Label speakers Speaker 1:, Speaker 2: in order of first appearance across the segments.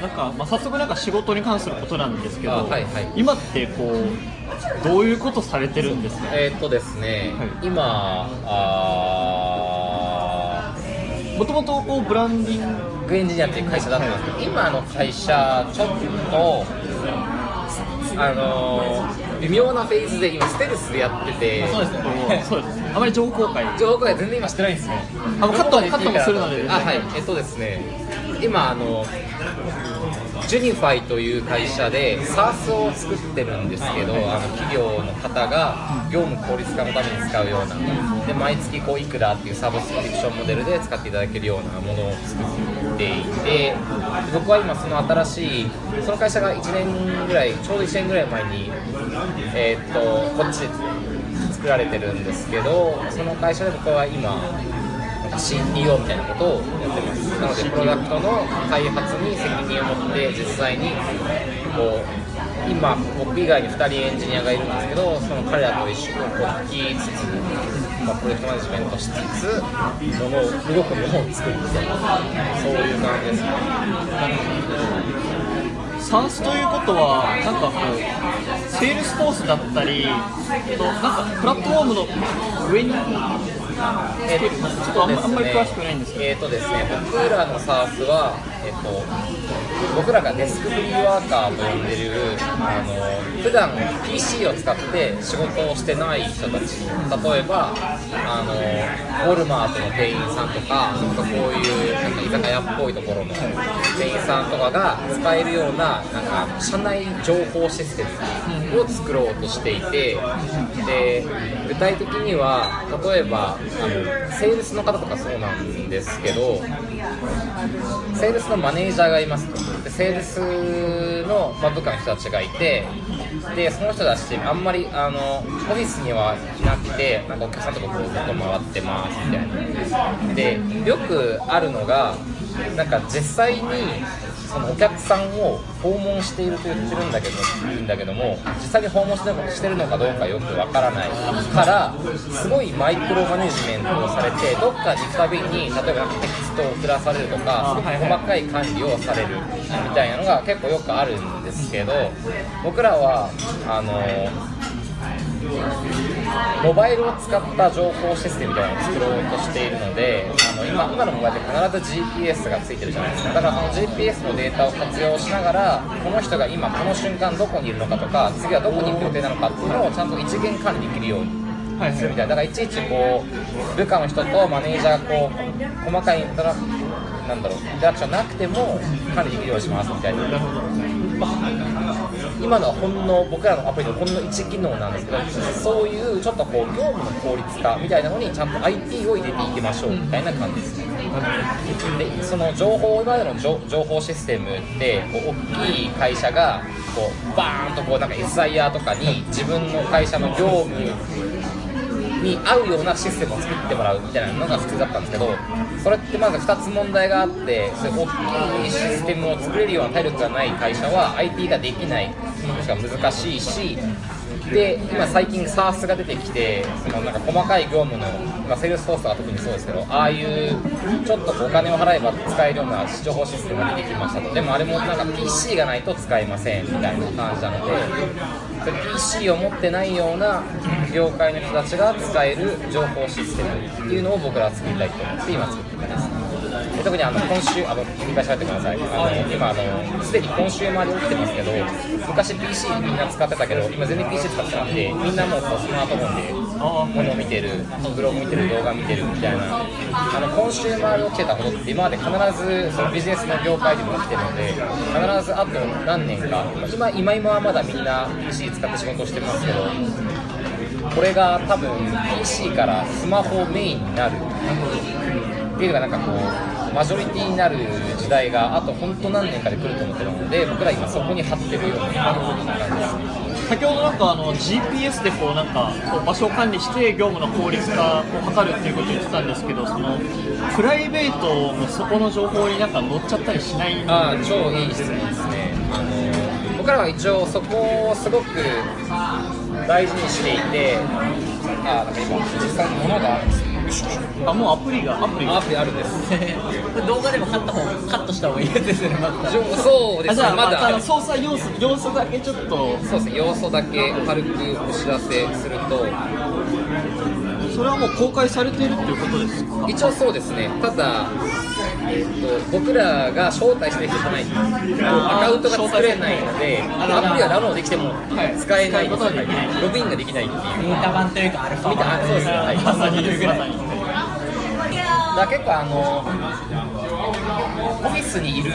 Speaker 1: なんか、まあ、早速なんか仕事に関することなんですけど、
Speaker 2: あはいはい。
Speaker 1: 今ってこうどういうことされてるんですか？
Speaker 2: えーっとですね、
Speaker 1: はい。
Speaker 2: 今あ
Speaker 1: もともとこうブランディン
Speaker 2: ーグエンジニアっていう会社だったんですけど、今の会社ちょっとあのー微妙なフェーズで今ステルスでやってて
Speaker 1: そうですね。そうです。あまり情報公開。
Speaker 2: 情報公開全然今してないんですよ
Speaker 1: あカットカットもするので。
Speaker 2: いいかなと思ってあはい。えっとですね今あのジュニファイという会社で SARS を作ってるんですけどあの企業の方が業務効率化のために使うようなで毎月こういくらっていうサブスクリプションモデルで使っていただけるようなものを作っていて僕は今その新しいその会社が1年ぐらいちょうど1年ぐらい前にえーっとこっちで作られてるんですけどその会社で僕は今 CTO みたいなことをやってますなのでプロダクトの開発に責任を持って実際にこう今僕以外に2人エンジニアがいるんですけどその彼らと一緒にこう聞きつつ、まあ、プロジェクトマネジメントしつつものを動くものを作るみたいなそういう感じです。ね
Speaker 1: サンスということはなんかこうセールスフォースだったりなんかプラットフォームの上に
Speaker 2: えっと
Speaker 1: ちょっとあんあんまり詳しくないんですけど。
Speaker 2: えっ、とですね、僕らの SARS は、えっと、僕らがデスクフリーワーカーと呼んでる、あの普段 PC を使って仕事をしてない人たち、例えば、あのウォルマートの店員さんとか、なんかこういうなんか居酒屋っぽいところの店員さんとかが使えるような、なんか社内情報システムを作ろうとしていて、で具体的には、例えば、あのセールスの方とかそうなんですけど、セールスのマネージャーがいますと。でセールスの、まあ、部下の人たちがいてでその人たちってあんまりあのオフィスにはいなくてなんかお客さんとかこうずっと回ってますみたいな。でよくあるのがなんか実際にそのお客さんを訪問していると言ってるんだけどいいんだけども実際に訪問してるのしてるのかどうかよくわからないからすごいマイクロマネジメントをされてどっかに行くたびに例えばテキストを送らされるとかすごく細かい管理をされるみたいなのが結構よくあるんですけど僕らはあのモバイルを使った情報システムみたいなのを作ろうとしているのであの今今のモバイルって必ず GPS がついてるじゃないですか。だからその GPS のデータを活用しながらこの人が今この瞬間どこにいるのかとか次はどこに行く予定なのかっていうのをちゃんと一元管理できるように
Speaker 1: はい
Speaker 2: するみたいな。だからいちいちこう部下の人とマネージャーがこう細かいインタラなんだろうインタラクションなくても管理できるようにしますみたいな今のはほんの僕らのアプリのほんの1機能なんですけどそういうちょっとこう業務の効率化みたいなのにちゃんと IT を入れていきましょうみたいな感じですね。でその情報今までの情報システムってこう大きい会社がこうバーンとこうなんか SIer とかに自分の会社の業務に合うようなシステムを作ってもらうみたいなのが普通だったんですけどそれってまず2つ問題があってそういう大きいシステムを作れるような体力がない会社は IT ができない。もしくは難しいしで今最近 SaaS が出てきてそのなんか細かい業務の、ま、セールスフォースとか特にそうですけどああいうちょっとお金を払えば使えるような情報システムが出てきましたと。でもあれもなんか PC がないと使えませんみたいな感じなのでそれ PC を持ってないような業界の人たちが使える情報システムっていうのを僕らは作りたいと思って今作ってます。特にあの今週あの繰り返し喋ってください。あの今あのすでに今週まで起きてますけど昔 PC みんな使ってたけど今全然 PC 使ってなくてみんなもうスマートフォンでものを見てるブログ見てる動画見てるみたいな。あの今週まで起きてたことって今まで必ずそのビジネスの業界でも起きてるので必ずあと何年か今今今はまだみんな PC 使って仕事してますけどこれが多分 PC からスマホメインになる。っていうのがなんかこうマジョリティになる時代があと本当何年かで来ると思ってるので僕ら今そこに張ってるような感じです
Speaker 1: 先ほどなんかあの GPS でこうなんかこう場所を管理して業務の効率化を図るっていうことを言ってたんですけどそのプライベートのそこの情報になんか載っちゃったりしない
Speaker 2: ああ超いい質問ですねあの僕らは一応そこをすごく大事にしていてあなんか今実際に物があるんですけど。
Speaker 1: あもうアプリがアプリが。
Speaker 2: アプリあるんです。
Speaker 3: 動画でもカットカットした方がいいやつですよねまず
Speaker 2: そうですねまだ。
Speaker 1: た操作要素要素だけちょっと。
Speaker 2: そうですね要素だけ軽くお知らせすると。
Speaker 1: それはもう公開されているっていうことですか？
Speaker 2: 一応そうですね。ただえっと僕らが招待してる人じゃない。アカウントが作れないのでアプリはダウンロードできても使えないログインができないっていう。
Speaker 3: ベータ版というかアルファ版
Speaker 2: なそうです。ねはい。
Speaker 1: まさにですまさに
Speaker 2: だ結構あのオフィスにいる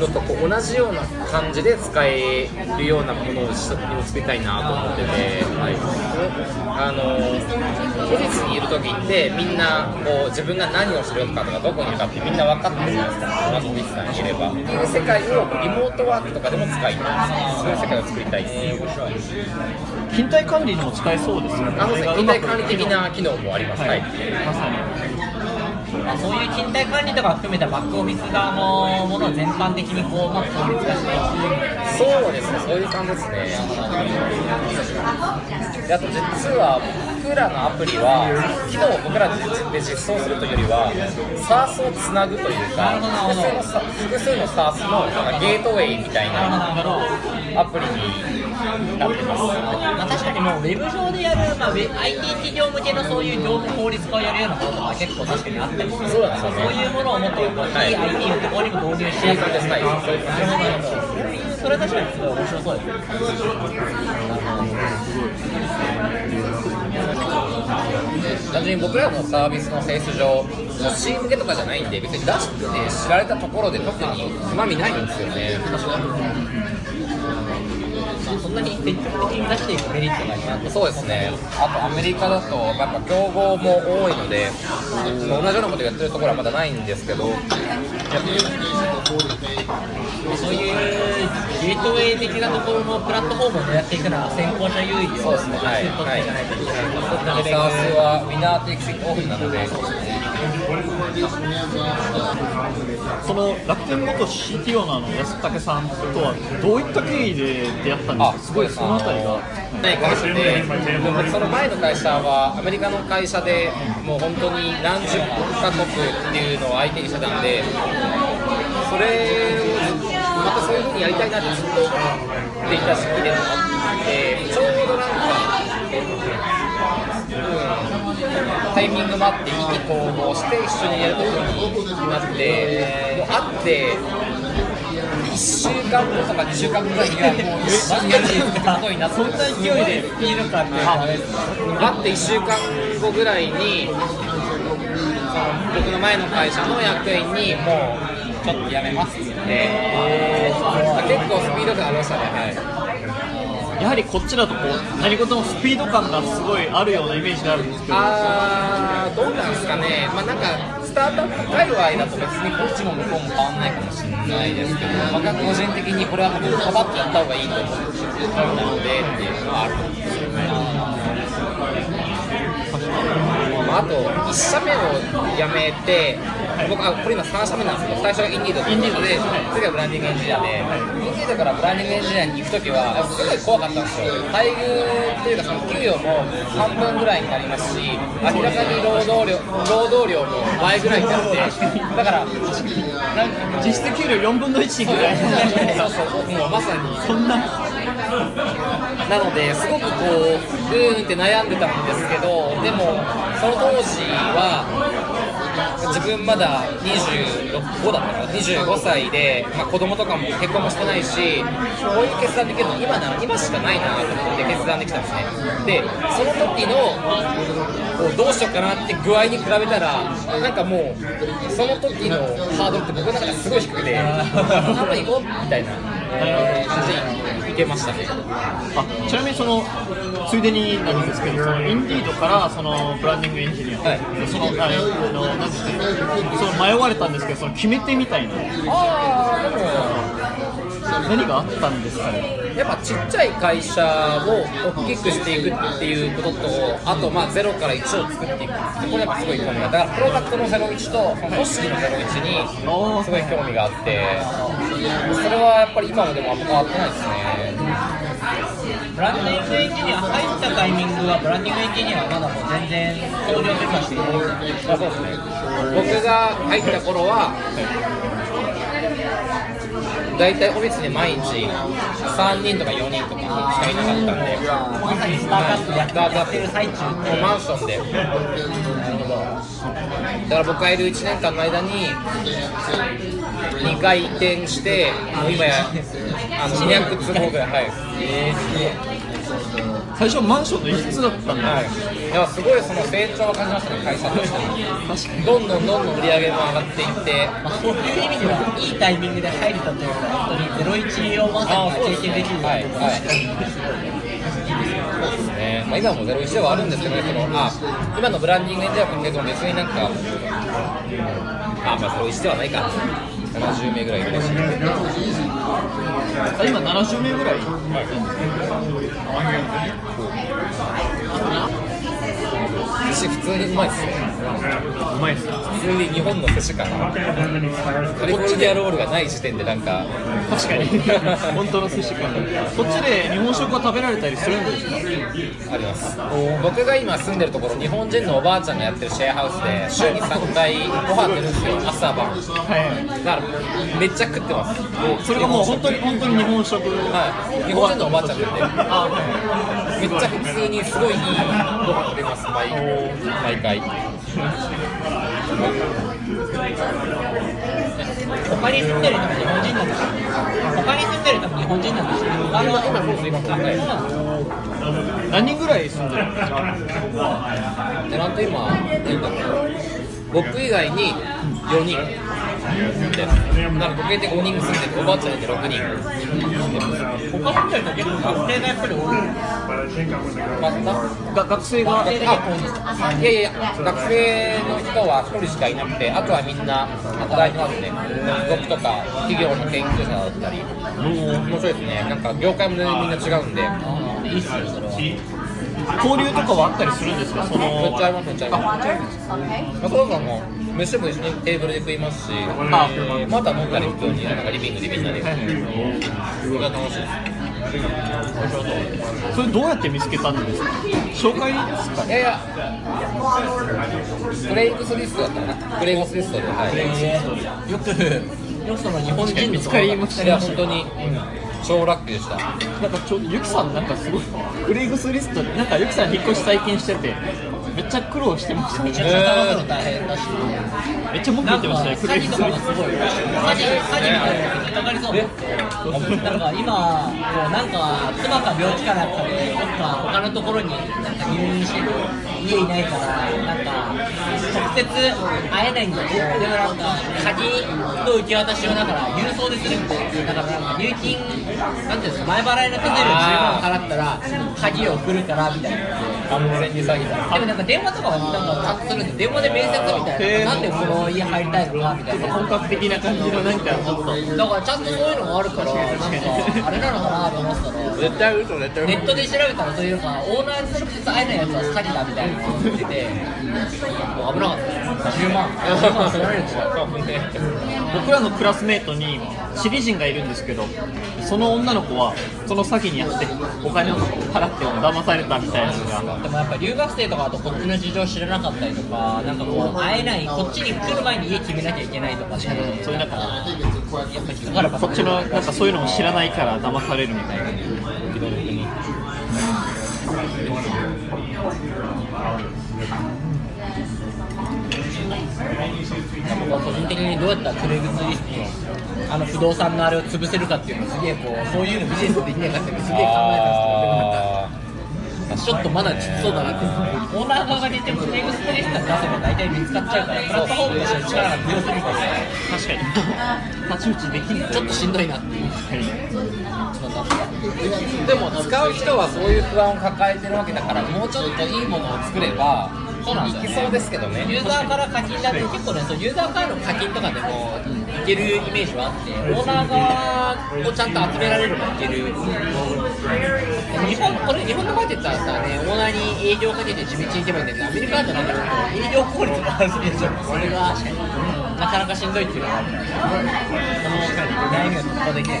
Speaker 2: のとこう同じような感じで使えるようなものを作りたいなと思ってて、はい、あのオフィスにいる時ってみんなこう自分が何をするのかとかどこにいるかってみんな分かってるじゃないですか。同じオフィスさんにいれば。っていう世界をリモートワークとかでも使いたいそういう世界を作りたいっていう。
Speaker 1: 勤怠管理にも使えそうですよね
Speaker 2: あの勤怠管理的な機能もあります、
Speaker 1: は
Speaker 2: はいい。
Speaker 1: まさに
Speaker 3: まあそういう勤怠管理とか含めたバックオフィス側のものを全般的にこう、まあ、効率化していく
Speaker 2: そうですね、そういう感じですね。であと実は僕らのアプリは機能を僕らで実装するというよりは SARS をつなぐというか複数のさ複数のゲートウェイみたいなアプリになってます。
Speaker 3: まあ、確かにもうウェブ上でやる、まあ、IT 企業向けのそういう業務効率化をやるようなこととか結構確かにあったりする
Speaker 2: そうなんですよね
Speaker 3: そういうものをもっと
Speaker 2: はい
Speaker 3: い、い IT のところにも導入していく
Speaker 2: そういう感じですはいそういう感じです
Speaker 3: なるほどそれは確かにすごい面白そうですね
Speaker 2: 単純に僕らのサービスの性質上、もう C 向けとかじゃないんで、別に出して知られたところで特にうまみないんですよね。
Speaker 3: まあ、そんなに積極的に出していくメリットが今のところ
Speaker 2: そうですね、あとアメリカだと、やっぱ競合も多いので、同じようなことやってるところはまだないんですけど、
Speaker 3: そういうゲートウェイ的なところのプラットフォームを狙っていくのは先行者優位を
Speaker 2: そうですね。はい。
Speaker 3: 取っていかないといけない。と
Speaker 2: サースはウィナーテイクスイットオフなので、
Speaker 1: その楽天元 CTO のあの安武さんとはどういった経緯で出会ったんですか？すごいそのあたりが
Speaker 2: ない会社で、僕その前の会社はアメリカの会社でもう本当に何十カ国っていうのを相手にしてたんで、それをまたそういうふうにやりたいなってずっと思っていた時期でもあって、ちょうどなんか、タイミングもあって意気投合して一緒にやることになって、もう会って。1週間後とか2週間後ぐらいにはもう一緒にやることになって
Speaker 3: そんな勢いでいいのかって
Speaker 2: 会って1週間後ぐらいに僕の前の会社の役員にもうちょっと辞めますって言って、結構スピード感ありましたねはい
Speaker 1: やはりこっちだとこう何事もスピード感がすごいあるようなイメージがあるんですけど。
Speaker 2: あどうなんですかねまあなんかスタートアップ界隈だと別にこっちも向こうも変わんないかもしれないですけど僕は個人的にこれはもうパパッとやった方がいいと思ってたのでっていうのはあるんですよねまあ、あと1社目を辞めて、僕あこれ今3社目なんですけど、最初がインディードということで、次はブランディングエンジニアで、インディードからブランディングエンジニアに行くときは、すごい怖かったんですよ、待遇というか、その給与も半分ぐらいになりますし、明らかに労働量労働量も倍ぐらいになって、だから、なんか
Speaker 1: 実質給料4分の1ぐらい。
Speaker 2: そうそう、もうまさに。
Speaker 1: そんな
Speaker 2: なのですごくこううーんって悩んでたんですけどでもその当時は自分まだ25だったか25歳で、まあ、子供とかも結婚もしてないしこういう決断できるの今なら今しかないなと思って決断できたんですねでその時のこうどうしようかなって具合に比べたらなんかもうその時のハードルって僕の中ですごい低くて半分 行こうみたいな。感じでいけましたね。
Speaker 1: あちなみにそのついでになんですけどそのインディードからそのブランディングエンジニア、
Speaker 2: はい。
Speaker 1: そのあれあのなんですかその迷われたんですけどその決め手みたいな。
Speaker 2: ああ
Speaker 1: 何があったんですかね？
Speaker 2: やっぱちっちゃい会社を大きくしていくっていうこととあとまあ0から1を作っていくこれやっぱすごい興味がだからプロダクトの01と組織の01にすごい興味があってそれはやっぱり今もでもあんま変わってないですね。
Speaker 3: ブランディングエンジニア入ったタイミングはブランディングエンジニアはまだもう全然登場とかしていないんだよね
Speaker 2: あそうですね僕が入った頃は大体オフィスに毎日3人とか4人とかしかいなかったんで
Speaker 3: まさにスタートアップやってる最中
Speaker 2: マンションで。
Speaker 3: なるほど
Speaker 2: だから僕がいる1年間の間に2回移転してもう今やあの200坪ぐらいはい、
Speaker 1: 最初マンションの一室だったんだ、
Speaker 2: はい、いやすごいその成長を感じましたね会社としても
Speaker 1: 確かに
Speaker 2: どんどんどんどん売り上げも上がっていって
Speaker 3: まあ、そういう意味ではいいタイミングで入れたというか本当に01をまさに経験できる
Speaker 2: はいはい。そうですね、まあ、今も01ではあるんですけどねそのあ今のブランディングエンジニア君結構別になんかあまあ01ではないか70名ぐらいいるらしいんで
Speaker 1: あ今70名ぐらい
Speaker 2: 寿司普通にうまいっすね。
Speaker 1: うまいっす
Speaker 2: 普通に日本の寿司かな。カリフォルニアロールがない時点でなんか。
Speaker 1: 確かに。本当の寿司かこっちで日本食は食べられたりするんですか？
Speaker 2: あります。僕が今住んでるところ日本人のおばあちゃんがやってるシェアハウスで週に3回ご飯出るんですよ朝晩。
Speaker 1: はい
Speaker 2: だからめっちゃ食ってます。
Speaker 1: それがもう本当に本当に日本食？
Speaker 2: はい。日本人のおばあちゃんなんで
Speaker 1: あはい
Speaker 2: めっちゃ普通にすごいいいご飯食べます毎毎回
Speaker 3: 他に住んでる人も日本人なんですよ。他に住んでる人も日本人なんですよ。あの
Speaker 2: 今そうです今考える
Speaker 1: 何人ぐらい住んでるんですか
Speaker 2: でなんと今何だろう僕以外に4人でなので僕で5人住んでるおばあちゃんで6人住んでます
Speaker 3: 他住んでる人結構学生がやっぱり多い。
Speaker 2: また
Speaker 1: が学生が
Speaker 3: 学生
Speaker 2: あいやいや学生の人は1人しかいなくてあとはみんな働いてますね僕とか企業の研究者だったり。面白いですね。なんか業界も全然みんな違うんで。
Speaker 3: いいっすよそれは
Speaker 1: 交流とかはあったりするんですか？その
Speaker 2: めっちゃありますめっちゃあります。まあ、そうそうも飯も一緒にテーブルで食いますし
Speaker 1: あ
Speaker 2: また飲んだり普通になんかリビングでみんなで。それが楽しいです
Speaker 1: それどうやって見つけたんですか？紹介ですか？
Speaker 2: いやいや。クレイグスリストだったかな。クレイグスリストではい。
Speaker 3: よくよくその日本人の
Speaker 1: 見つかりました
Speaker 2: いや本当に超ラッキーでした。
Speaker 1: なんかちょうどゆきさんなんかすごいクレイグスリストなんかゆきさん引っ越し最近しててめっちゃ苦労してました
Speaker 3: めちゃく
Speaker 1: ね
Speaker 3: ちゃ探すの大変だし。
Speaker 1: めっちゃ文句言ってましたね。
Speaker 3: 詐欺とかがすごい詐欺詐欺みたいな引っかかりそうなんか今こうなんか妻か病気かなんかでどっか他のところになんか入院してる家いないからなんか直接会えないんだけどでもなんか鍵の受け渡しをだから郵送でするみたいなだからなんか入金なんていうんですか前払いの手数料10万払ったら鍵を送るからみたいな。
Speaker 2: 完全に詐欺だ。
Speaker 3: でもなんか電話とかはなんかちゃんとするんで電話で面接みたいななんでこの家入りたいのかみたいな。
Speaker 1: 本格的な感じのなんか。ちょっと
Speaker 3: だからちゃんとそういうのがあるからなんかあれなのかなと思ってたら
Speaker 2: 絶対嘘絶対
Speaker 3: ネットで調べたらそういうのがオーナーに直接会えないやつは詐欺だみたいなのが出て危なかった10万。10万取られるでしょ。
Speaker 1: 僕らのクラスメートにチリ人がいるんですけどその女の子はその詐欺にあってお金を払っても騙されたみたいなのが。
Speaker 3: でもやっぱ留学生とかだとこっちの事情知らなかったりとかなんかこう会えないこっちに来る前に家決めなきゃいけないとかで
Speaker 1: そういうなんか
Speaker 3: やっぱ引っかかるパターン
Speaker 1: こっちのなんかそういうのも知らないから騙されるみたいな
Speaker 3: 的にどうやったらクレイグスリストのあの不動産のあれを潰せるかっていうのをすげえこうそういうのビジネスできないかっていうのをすげえ考えたんですけどでもな。んか
Speaker 2: あ
Speaker 3: ちょっとまだちっそうだな。ってオーナー側が出てもクレイグスリストに出せば大体見つかっちゃうからプラットフォームとしての力が強すぎて
Speaker 1: 確かに太刀打ちできない
Speaker 3: ちょっとしんどいなっていう
Speaker 2: でも使う人はそういう不安を抱えてるわけだからもうちょっといいものを作ればいきそうですけどね。
Speaker 3: ユーザーから課金だって結構ねそうユーザーからの課金とかでもいけるイメージはあってオーナー側をちゃんと集められればいける。日本これ日本の場合って言ったらさねオーナーに営業かけて地道に行けばいいんだけどアメリカだとなんか営業効率が悪すぎるじゃんそれがなかなかしんどいっていうのがあるからその悩みを突破できない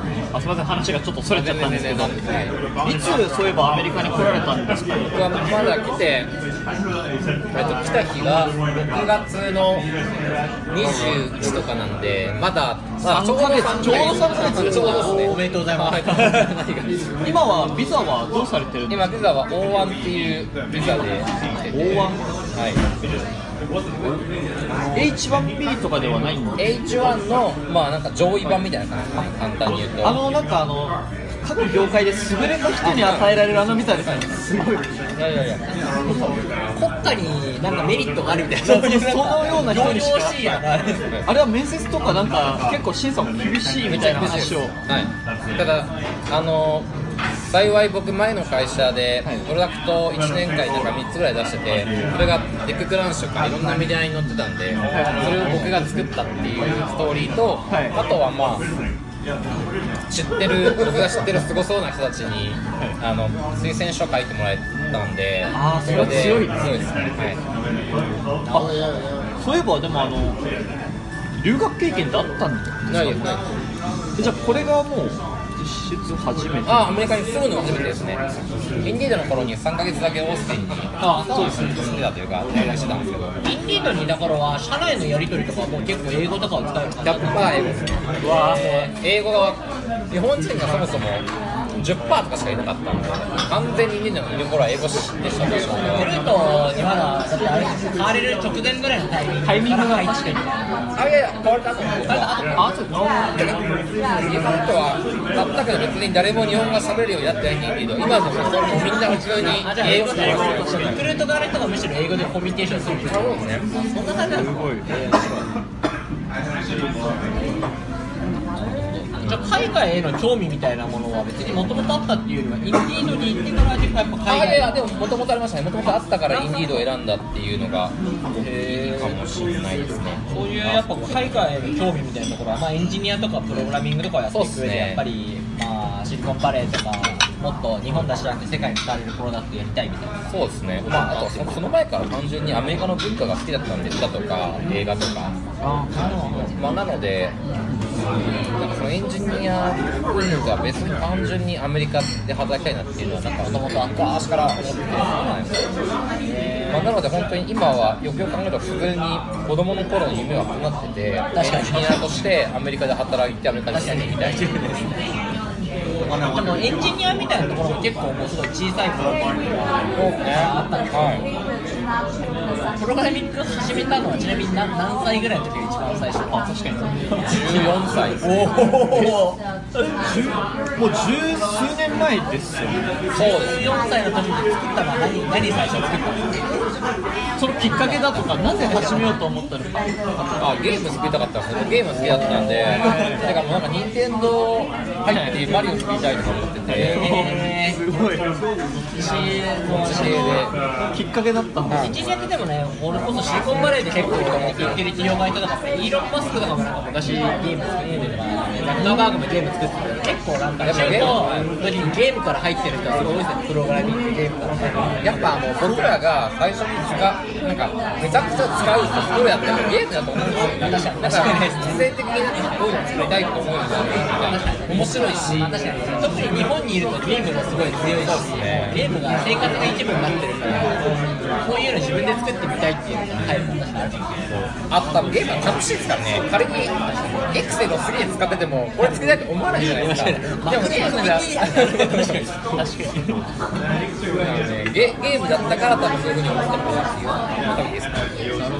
Speaker 1: あすみません話がちょっとそれちゃったんですけど。いつそういえばアメリカに来られたんですか
Speaker 2: 僕はまだ来て、えっと、来た日が6月の21とかなんでまだ、まあ、
Speaker 1: 三ヶ月
Speaker 2: ちょうど3ヶ月ちょうどですね
Speaker 3: おめでとうございます
Speaker 1: 今はビザはどうされてるんですか
Speaker 2: 今ビザは O1 っていうビザで来てて
Speaker 1: O1
Speaker 2: はい、
Speaker 1: H1B とかではないんで
Speaker 2: H1 のまあなんか上位版みたいな感じ。簡単に言うと。
Speaker 1: あのなんかあの各業界で優れた人に与えられるあのみたいな感じ。すごい。
Speaker 2: いやいやいや。
Speaker 3: 国家になんかメリットがあるみたいな。
Speaker 1: そのような人にしか
Speaker 3: しいや。な
Speaker 1: あれは面接とかなんか結構審査も厳しいみたいな話を。
Speaker 2: はい、ただあの幸い僕前の会社で
Speaker 1: はい。
Speaker 2: プロダクト1年間になんか3つぐらい出しててそれがテッククランシュとかい。ろんなメディアに載ってたんでそれを僕が作ったっていうストーリーと、
Speaker 1: はい。
Speaker 2: あとはまあ知ってる僕が知ってるすごそうな人たちに、あの推薦書書いてもらえたんで
Speaker 1: あーそれは
Speaker 2: で
Speaker 1: 強いですね。
Speaker 2: そうですね、は
Speaker 1: あそういえばでもあの留学経験ってあったんですか？
Speaker 2: い、ないですない
Speaker 1: じゃあこれがもう実質初めて。
Speaker 2: あアメリカに住むのが初めてですね。インディードの頃に3ヶ月だけオースティンに
Speaker 1: あそうですね。
Speaker 2: 住んでたというか滞在してたんですけど。
Speaker 3: インディードにいた頃は社内のやり取りとかもう結構英語とかを使える感じ
Speaker 2: 100%英語ですね。
Speaker 1: わ
Speaker 2: 英語が日本人がそもそも10%とかしかいなかったんで完全にインディードにいる頃は英語でした確か
Speaker 3: クルートにまだだってあれ変われる直前ぐらいのタイミング
Speaker 1: タイミングが
Speaker 3: 入って
Speaker 1: 確かに
Speaker 2: あいやいや変われたと思う僕は
Speaker 1: あそう
Speaker 2: 日本とはあったけど別に誰も日本が喋るようになってないんだけど今でもそうみんな普通に英語しか話してない
Speaker 3: クルート側の人がむしろ英語でコミュニケーションするんですよ
Speaker 2: そうですね
Speaker 3: そんな感じなんですかじゃあ海外への興味みたいなものは別にもともとあったっていうよりはインディードに行ってからやっぱ海外。
Speaker 2: あいやいやでももともとありましたねもともとあったからインディードを選んだっていうのがいいかもしれないですね。
Speaker 3: そういうやっぱ海外への興味みたいなところは、まあ、エンジニアとかプログラミングとかをやっていく上で、やっぱり、まあ、シリコンバレーとかもっと日本だけじゃなくて世界に使われるプロダクトやりたいみたいな。
Speaker 2: そうですね、まあ、あとそその前から単純にアメリカの文化が好きだったんで歌とか映画とか、まあ、なのでなんかそのエンジニア文化は別に単純にアメリカで働きたいなっていうのはなんかもともと昔から思ってて、まあ、なので本当に今はよくよく考えると普通に子供の頃の夢は叶っててエンジニアとしてアメリカで働いてアメリカに住んでみたいな
Speaker 3: でもエンジニアみたいなところも結構もうすごい小さい頃からあったんですよ
Speaker 2: は
Speaker 3: プログラミング始めたのはちなみに何何歳ぐらいの時が一番最初あ確かに
Speaker 2: い、14歳
Speaker 3: おお
Speaker 1: もう十数年前ですよね
Speaker 2: そうですね
Speaker 3: 14歳の時に作ったのは何？何最初作ったんですか
Speaker 1: そのきっかけだとかなぜ始めようと思ったのか。
Speaker 2: あゲーム作りたかったんですよゲーム好きだったんで。てかもうなんか任天堂入ってマリオ作りたいとか思ってて。
Speaker 3: え
Speaker 1: すごい。
Speaker 3: ー、もう
Speaker 2: 知り
Speaker 1: きっかけだったんだ。
Speaker 3: エンジニアってでもね、俺こそシリコンバレーで結構言ってる企業がいたとか、イーロン・マスクとかもなんか昔ゲーム作ってるとか、ザッカーバーグもゲーム作ってる結構なんか、中古の時にゲームから入ってる人はすごい多いですね、プログラミングゲームから。
Speaker 2: やっぱもう僕らが最初に使なんかめちゃくちゃ使うソフトウェアってやっぱゲームだと思うんですよ
Speaker 3: 確かに
Speaker 2: だから必然的になんかこういうの作りたいと思うように面白いし
Speaker 3: 特に日本にいるとゲームがすごい強いし、ゲームが生活の一部になってるから、こう。いうの自分で作ってみたいっていうのが入るもん確かにある
Speaker 2: あと多分ゲームは楽しいですからね仮にエクセルをすげえ使っててもこれ作りたいと思わないじゃないですかでもゲームが
Speaker 3: 確かに
Speaker 2: なのでゲームだったから多分そういうふうに思ってですか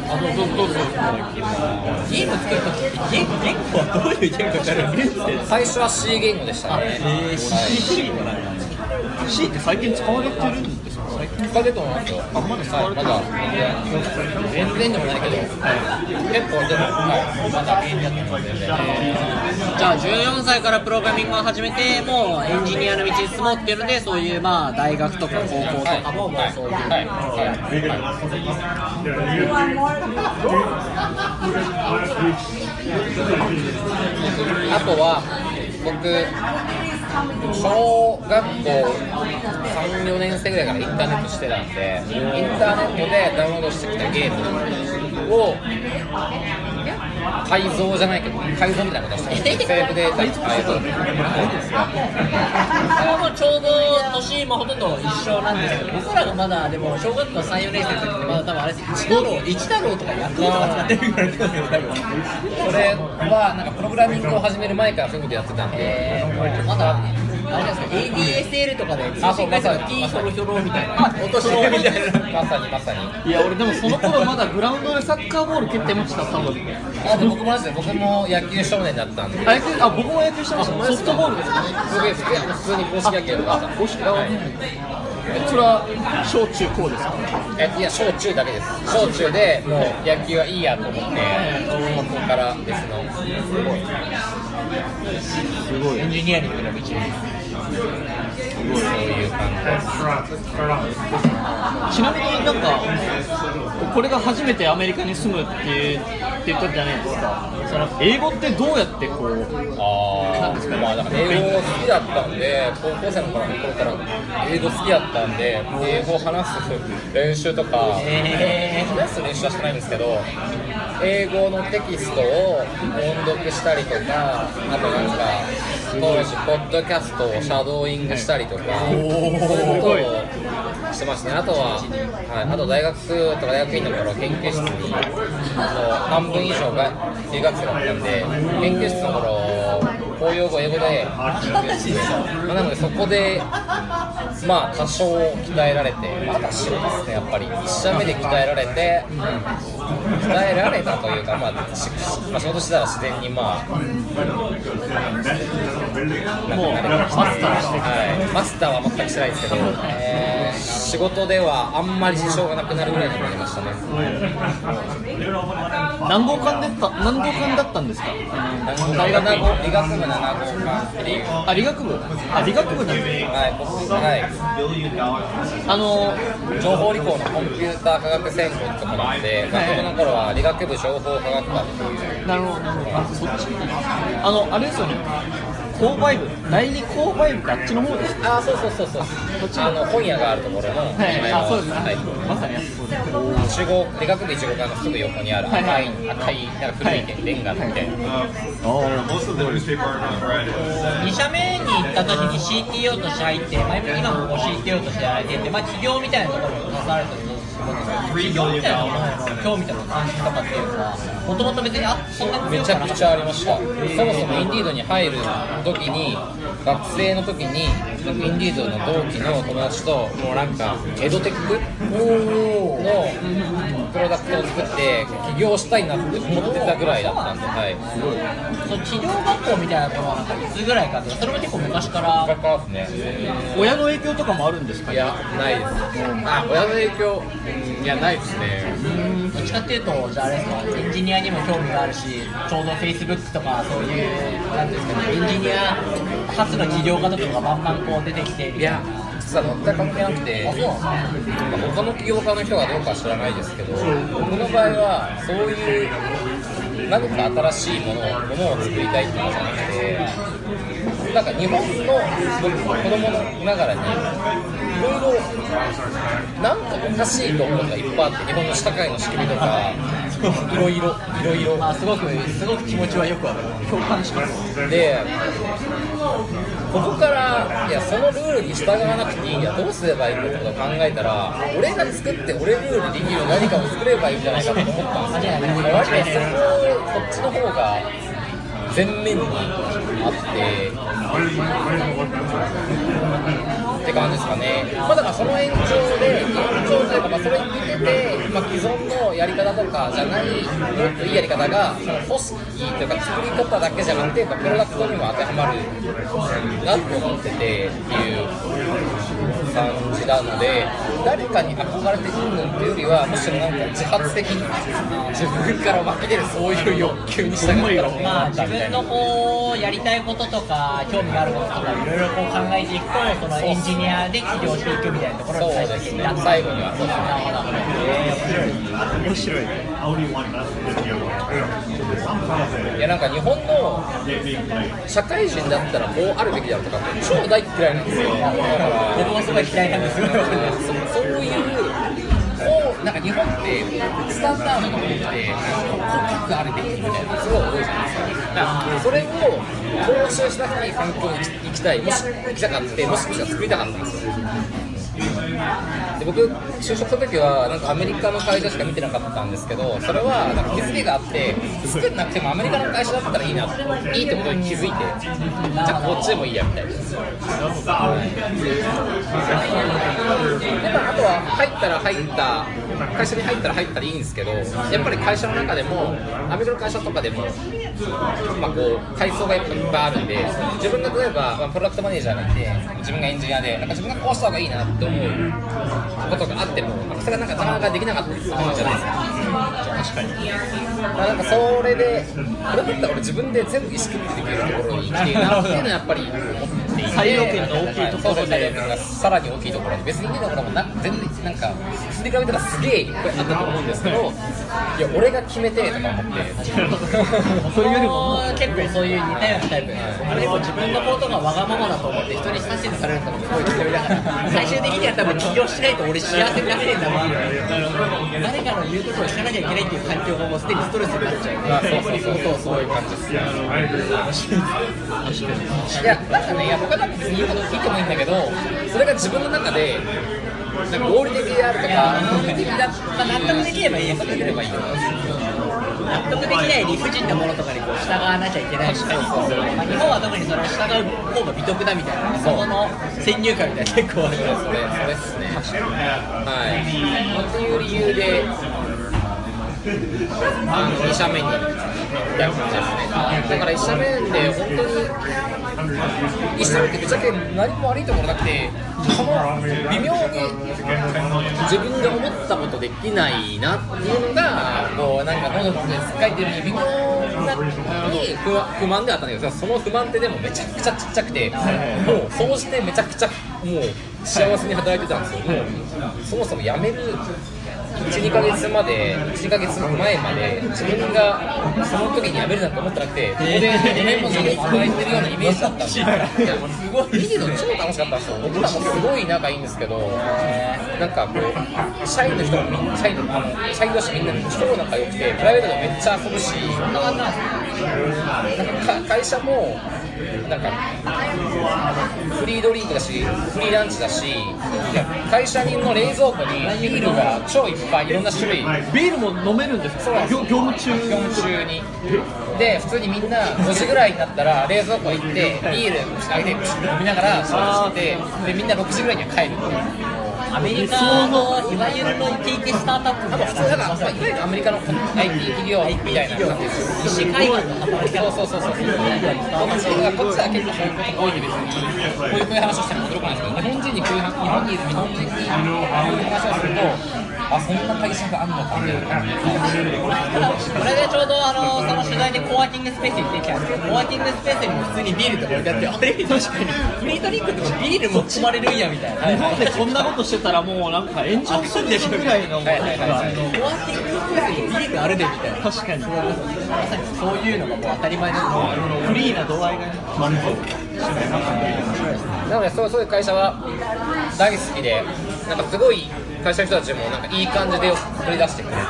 Speaker 1: あどうぞどう。ぞ
Speaker 3: ゲーム作るときって言言語はどういう言語になるんですか
Speaker 2: 最初は C 言語でしたね。
Speaker 3: えー、C もなんだ
Speaker 1: C って最近使われてるんですか最近
Speaker 2: 使われると思いますよ
Speaker 1: あまだ使われてる
Speaker 2: はいまだ全然でもないけど結構でもはいまだゲームやってるので全然
Speaker 3: じゃあ14歳からプログラミングを始めてもうエンジニアの道に進もうっていうのでそういうまあ大学とか高校とかももうそういう、
Speaker 2: はいはいあとは僕小学校34年生ぐらいからインターネットしてたんでインターネットでダウンロードしてきたゲームを改造じゃないけど改造みたいなことしてセーブデータ改造
Speaker 3: それはもうちょうど年もほとんど一緒なんですけど僕らがまだでも小学校34年生の時ってまだ多分あれです一太郎一太郎とかヤクルトとか使ってるぐらいですよ多分
Speaker 2: それはなんかプログラミングを始める前からそういうことやってたんで、
Speaker 3: まだあれなんですか ADSL とかで通信回数が T ひょろひょろみたいなお年寄りみたいな
Speaker 2: まさにまさに。
Speaker 1: いや俺でもその頃まだグラウンドでサッカーボール蹴ってました多分。
Speaker 2: あで僕もですね僕も野球少年だったんで。
Speaker 1: あ野球あ僕も野球してました。ソフトボールですね
Speaker 2: すげえ普通に公式野球とか
Speaker 1: 公式それは小中高ですか
Speaker 2: えいや小中だけです。小中でもう野球はいいやと思ってここから別の。
Speaker 1: すごい。
Speaker 3: エンジニアリングの道に
Speaker 2: そういう感じ
Speaker 1: ちなみになんかこれが初めてアメリカに住むっていうって言ったじゃないですか。その英語ってどうやってこう
Speaker 2: あーまあだから英語好きだったんで高校生の頃頃から英語好きだったんで英語を話す練習とか、
Speaker 3: え
Speaker 2: 話す練習はしてないんですけど英語のテキストを音読したりとかあとなんか当時ポッドキャストをシャドーイングしたりとかそういうことをしてましたね。あとは、はい、あと大学とか大学院の頃研究室にあの半分以上が留学生だったんで研究室の頃公用語英語で。まあなのでそこでまあ多少鍛えられてまあ多少ですねやっぱり。1社目で鍛えられて、鍛えられたというかまあ、しまあ、仕事してたら自然にまあ
Speaker 1: もうマスターして
Speaker 2: はい、マスターは全くしてないですけど、えー仕事ではあんまり支障がなくなるぐらいになりましたね。
Speaker 1: 何号館だった何号館だったんですか？大学
Speaker 2: 7号理学部7号館
Speaker 1: あ理学部あ理学部なんで
Speaker 2: い、僕、はい、
Speaker 1: あの
Speaker 2: 情報理工のコンピューター科学専攻のところなんで、学部の頃は理学部情報科学科っていう、
Speaker 1: なるほどなるほど。あそっち？あのあれですよね購買部第二購買部あっちの方です。
Speaker 2: あそうそうそうそう。こっちあの本屋があるところの。
Speaker 1: はいあそうです、
Speaker 2: はい、
Speaker 1: まさにあそこで中
Speaker 2: 国でかくで中国館のすぐ横にある赤い、赤いなんか古いレンガ
Speaker 4: みたいな、はい、
Speaker 3: 2社目に行った時に CTO として入って、前あ、今も CTO としてやられてて、まあ、企業みたいなところに携さるとき3 billion 今日みたいな感じとかっていうのはもともと別にあそんなに
Speaker 2: めちゃくちゃありました。そもそもインディードに入る時に学生の時にインディードの同期の友達ともうなんかエドテックのプロダクトを作って起業したいなって思ってたぐらいだったんで、はい、
Speaker 3: すごいその治学校みたいなのはいつぐらいかってそれも結構昔から。
Speaker 2: 昔からですね。
Speaker 1: 親の影響とかもあるんですか、
Speaker 2: いやないです。あ親の影響いやないですね。
Speaker 3: どっちかっていうとじゃああれですかエンジニアにも興味があるしちょうど Facebook とかそういうなんですかねエンジニア初の起業家とかがバンバンこう出てきてみたいな。
Speaker 2: 実は全く関係なくて他の起業家の人がどうかは知らないですけど僕の場合はそういう何か新しいものをものを作りたいっていうのじゃなくてなんか日本の僕子供のながらにいろいろなんかおかしいと思うのがいっぱいあって日本の社会の仕組みとかいろいろいろいろ。
Speaker 3: まあすごくすごく気持ちはよくわかる共感します。
Speaker 2: でここからいやそのルールに従わなくていいんやどうすればいいのってことを考えたら俺が作って俺ルールできる何かを作ればいいんじゃないかと思ったんですよ。割とそここっちの方が前面にあってって感じですかね、まあ、だからその延長で、延長というか、まあ、それに向けて、まあ、既存のやり方とかじゃない、もっといいやり方が、その組織というか、作り方だけじゃなくて、プロダクトにも当てはまるなと思っててっていう。感じなので、誰かに憧れてうんぬんというよりは、むしろなんか自発的に自分から湧き出るそういう欲求に従ったらもう
Speaker 3: まあ自分の。こうやりたいこととか興味があることとかいろいろこう考えていくとそのエンジニアで起業していくみたいなところ
Speaker 2: そう
Speaker 3: に最終
Speaker 2: ですね。
Speaker 3: 的にな
Speaker 2: 最後にはそうですね
Speaker 3: 面白い
Speaker 1: い
Speaker 2: やなんか日本の社会人だったらこうあるべきだとか超大嫌いなんですよ。だから
Speaker 3: 僕もすごい嫌いなんですよ
Speaker 2: そそういうこうなんか日本ってスタンダードなものってこう濃くあるべきみたいなすごい多いじゃないですか。だからそれを踏襲しなくていい環境に行きたい。もし行きたかってもし作りたかったんですよ。で僕就職した時はなんかアメリカの会社しか見てなかったんですけどそれはなんか気づきがあって作んなくてもアメリカの会社だったらいいないいってことに気づいてじゃあこっちでもいいやみたいな。でまあ、あとは入ったら入った会社に入ったら入ったらいいんですけどやっぱり会社の中でもアメリカの会社とかでも、まあ、こう階層がやっぱいっぱいあるんで自分が例えば、まあ、プロダクトマネージャーがいて自分がエンジニアでなんか自分がこうした方がいいなって思うことがあってもなんかそれがなんかなかなかできなかったりするじゃないですか
Speaker 1: 確かに。
Speaker 2: まあ、なんかそれでこれだったら俺自分で全部意識できるところに行きてえなっていうのはやっぱり思っていて
Speaker 1: 裁量権が大きいところで
Speaker 2: さらに大きいところで別にいいところもな全然なんか普通に比べたらすげえいっぱいあったと思うんですけどいや俺が決めてとか思って。
Speaker 1: それよりも
Speaker 3: 結構そういう似たようなタイプ。あれも自分のことがわがままだと思って人に指図されるのもすごい強いだから。最終的には多分起業しないと俺幸せになれねえんだもん。誰かの言うことを聞かなきゃいけないっていう環境がもうすでにストレスになっちゃう
Speaker 2: まあそうそうそうそういう感じですね。いやなんかねいや僕はなんか別にいいこといいともいいんだけどそれが自分の中でなんか合理的であるとか合理的だ
Speaker 3: まあ納得できればいいや
Speaker 2: 納得できればいいよ。
Speaker 3: 納得できない理不尽なものとかにこう従わなきゃいけないし、まあ、日本は特にその従う方が美徳だみたいな。そこの先入観みたいな結構ある。
Speaker 2: それそれっすね。はい。っていう理由であの2社目に行った感じですねだから1社目で本当に1社目ってぶっちゃけ何も悪いところなくてその微妙に自分が思ったことできないなっていうのがこうなんか喉の書いてるよう微妙なに不満不満であったんだけどその不満ってでもめちゃくちゃちっちゃくてもう総じてめちゃくちゃもう幸せに働いてたんですよもうそもそも辞める12ヶ月まで12ヶ月前まで自分がその時に辞めるなんて思ってなくてここで2年も2年働いてるようなイメージだったんですごい。見てるの超楽しかったんですよ。僕らもすごい仲いいんですけどなんかこう社員の人もみんな社員のあの社員同士みんな超仲良くてプライベートでもめっちゃ遊ぶしなんかか会社もなんかフリードリンクだしフリーランチだし会社人の冷蔵庫にビールが超いっぱいいろんな種類。
Speaker 1: ビールも飲めるんですか？業業務中？
Speaker 2: 業務中に。で普通にみんな5時ぐらいになったら冷蔵庫行ってビール開けて飲みながら仕事してでみんな6時ぐらいには帰る
Speaker 3: アメリカのいわゆるのイケイケスタートアップみたい
Speaker 2: 普通だから、まあ、いわゆるアメリカの IT 企業みたいな感じですよ
Speaker 3: 西海岸の働き方
Speaker 2: そうそうそうそう。こっちはこっちは結構そういうことが多いんで別にこういうこういう話をしても驚かないですけど、日本人にこういう日本にいる日本人にこういう話をすると、あそんな会社があるのか。
Speaker 3: これでちょうどあのその取材でコワーキングスペースに行ってきたんですけどコワーキングスペースにも普通にビールとか置いてあってあれ確かにフリードリンクとかビール持ち込まれるんやみたいな。
Speaker 1: 日本でこんなことしてたらもうなんか炎上するでしょぐらいの
Speaker 3: コワーキングスペースにビールあるでみたいな。
Speaker 1: 確かに。
Speaker 3: まさに。そういうのがもう当たり前です
Speaker 1: フリーな度合いがね
Speaker 2: なのでそうそういう会社は大好きで、なんかすごい会社の人たちもなんかいい感じで送り出してくれて。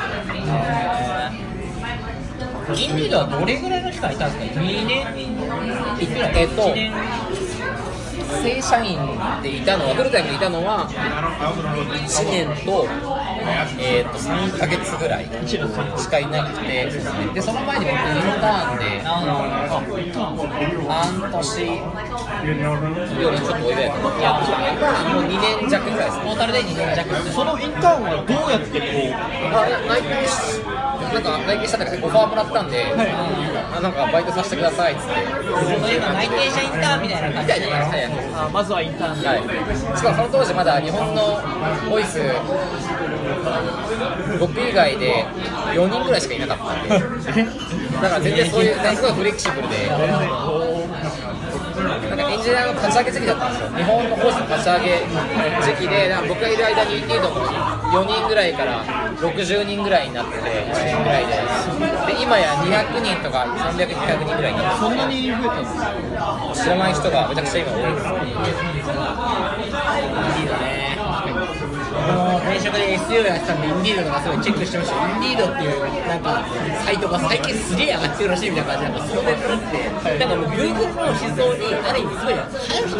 Speaker 3: インディー。ドはどれぐらいの期間いたんですか？2年ぐらい
Speaker 2: えっと
Speaker 3: 1年
Speaker 2: 正社員でいたのは、フルタイムでいたのは1年と,、えー、と3ヶ月ぐらいしかいなくて、でその前に僕、インターンで半年よりちょっと多いぐらいかな、いや、今、もう2年弱ぐらいですね。
Speaker 3: トータルで2年弱
Speaker 1: そのインターンはどうやってこ
Speaker 2: あ内定しなんか内定したとかオファーもらったんで、あなんかバイトさせてくださいっつって。
Speaker 3: そういう内定者インターンみたいな感じで
Speaker 2: みたいな感じで
Speaker 1: うあまずはインターンで、
Speaker 2: はい、しかもその当時まだ日本のボイス僕以外で4人ぐらいしかいなかったんでだから全然そういうすごいフレキシブルでなんかエンジニアの立ち上げ時期だったんですよ。日本のボイスの立ち上げ時期でなんか僕がいる間にリードも4人ぐらいから60人ぐらいになってて1年ぐらいで。で今や200人とか300200人ぐらいになって
Speaker 1: そんなに増えたんですか？
Speaker 2: 知らない人がめちゃくちゃ今多いです。
Speaker 3: ね僕も転職で SEO やってたんでインディードとかすごいチェックしてましたインディードっていうなんかサイトが最近すげえ上がってるらしいみたいな感じなんかそれでなってなんかもう Google の思想にある意味すごい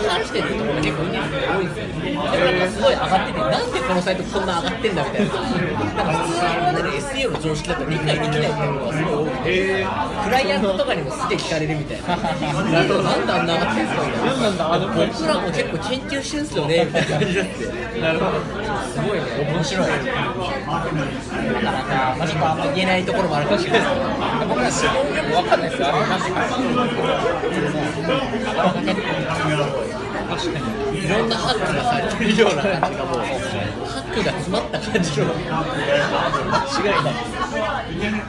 Speaker 3: 反してるところが結構インディードって多いんですよだからなんかすごい上がっててなんでこのサイトこんな上がってんだみたいななんか普通に今までの SEO の常識だと理解できないみたいなのがすごい多くてクライアントとかにもすげえ聞かれるみたいななんであんな上がってんすかみたいな僕らも結構研究してるんすよね。みたいな感じになって
Speaker 1: なるほど
Speaker 3: すごいね。面白い。なかなか、まあ、ちょっとあんま言えないところもあるかもしれないですけど
Speaker 2: 僕ら仕事でも分かんないですよあれマジか
Speaker 1: 確かに
Speaker 3: いろんなハックがされてるような感じがもうハックが詰まった感じの
Speaker 1: 間違いない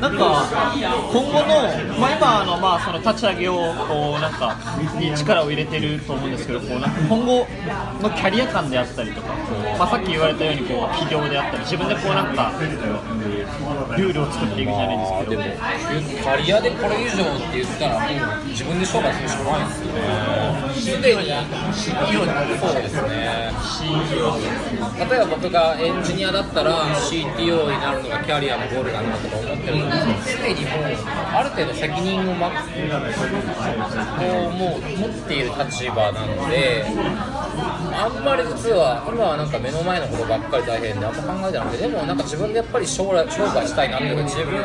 Speaker 1: なんか今後の、まあ、今あの、まあ、その立ち上げをこうなんかに力を入れてると思うんですけどこうなんか今後のキャリア感であったりとか、まあ、さっき言われたようにこう起業であったり自分でこうなんかルールを作っていくじゃないですけど
Speaker 2: でもキャリアでこれ以上って言ったら自分で商売するしかないですよねすでに CEO になるそうですね CEO 例えば僕がエンジニアだったら CTO になるのがキャリアのゴールだなとか思ってるん。ですけどすでにもうある程度責任をまこうもう持っている立場なのであん。まり実は今はなん。か目の前のことばっかり大変であん。ま考えてなくてでもなん。か自分でやっぱり将来商売したいなっていうか自分で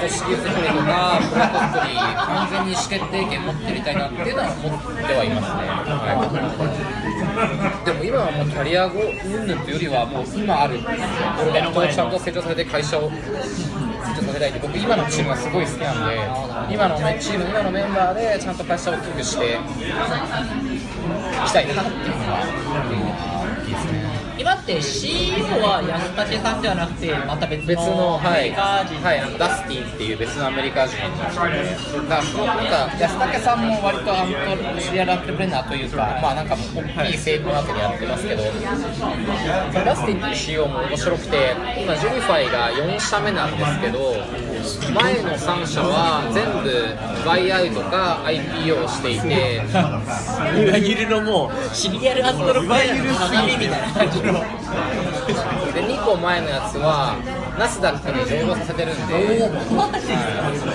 Speaker 2: 組織作りとかプロダクト作り完全に意思決定権持ってみたいなっていうのは思ってはいますね、はい、でも今はもうキャリア後うんぬんというよりはもう今あるプロダクトをちゃんと成長されて会社を成長させたいって僕今のチームがすごい好きなんで今のねチーム今のメンバーでちゃんと会社を大きくしていきたいなっていうのが大きいですね。
Speaker 3: 今って CEO は安武さんではなくてまた別のアメリカ人。
Speaker 2: はい、あのダスティンっていう別のアメリカ人の人で、だからそのなんか安武さんも割とアントシリアルアントレプレナーというか、まあなんかもう大きい成功後にやってますけど、ダスティンっていう CEO も面白くて、今、ジュニファイが4社目なんですけど、前の3社は全部バイアウトか IPO をしていて、
Speaker 3: いわゆるのもうシリアルアントロプレナーの鏡みたいな感じの
Speaker 2: で2個前のやつはナスダックに上場させてるんで。
Speaker 3: マジですか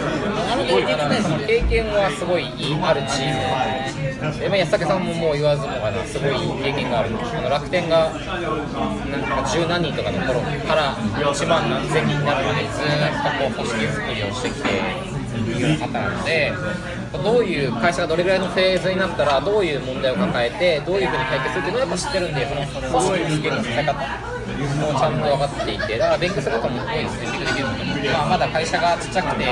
Speaker 3: なかなか
Speaker 2: すごい経験はすごいいいあるチームで、ま、安武さんももう言わずもがなすごい経験があるあの楽天がなんか十何人とかの頃から1万何千人になるまでずっとこう組織作りをしてきている方なのでどういう会社がどれぐらいのフェーズになったらどういう問題を抱えてどういうふうに解決するっていうのをやっぱ知ってるんでその組織作りの使い方もちゃんと分かっていてだから勉強することも多いですねできるでまあ、まだ会社がちっちゃくて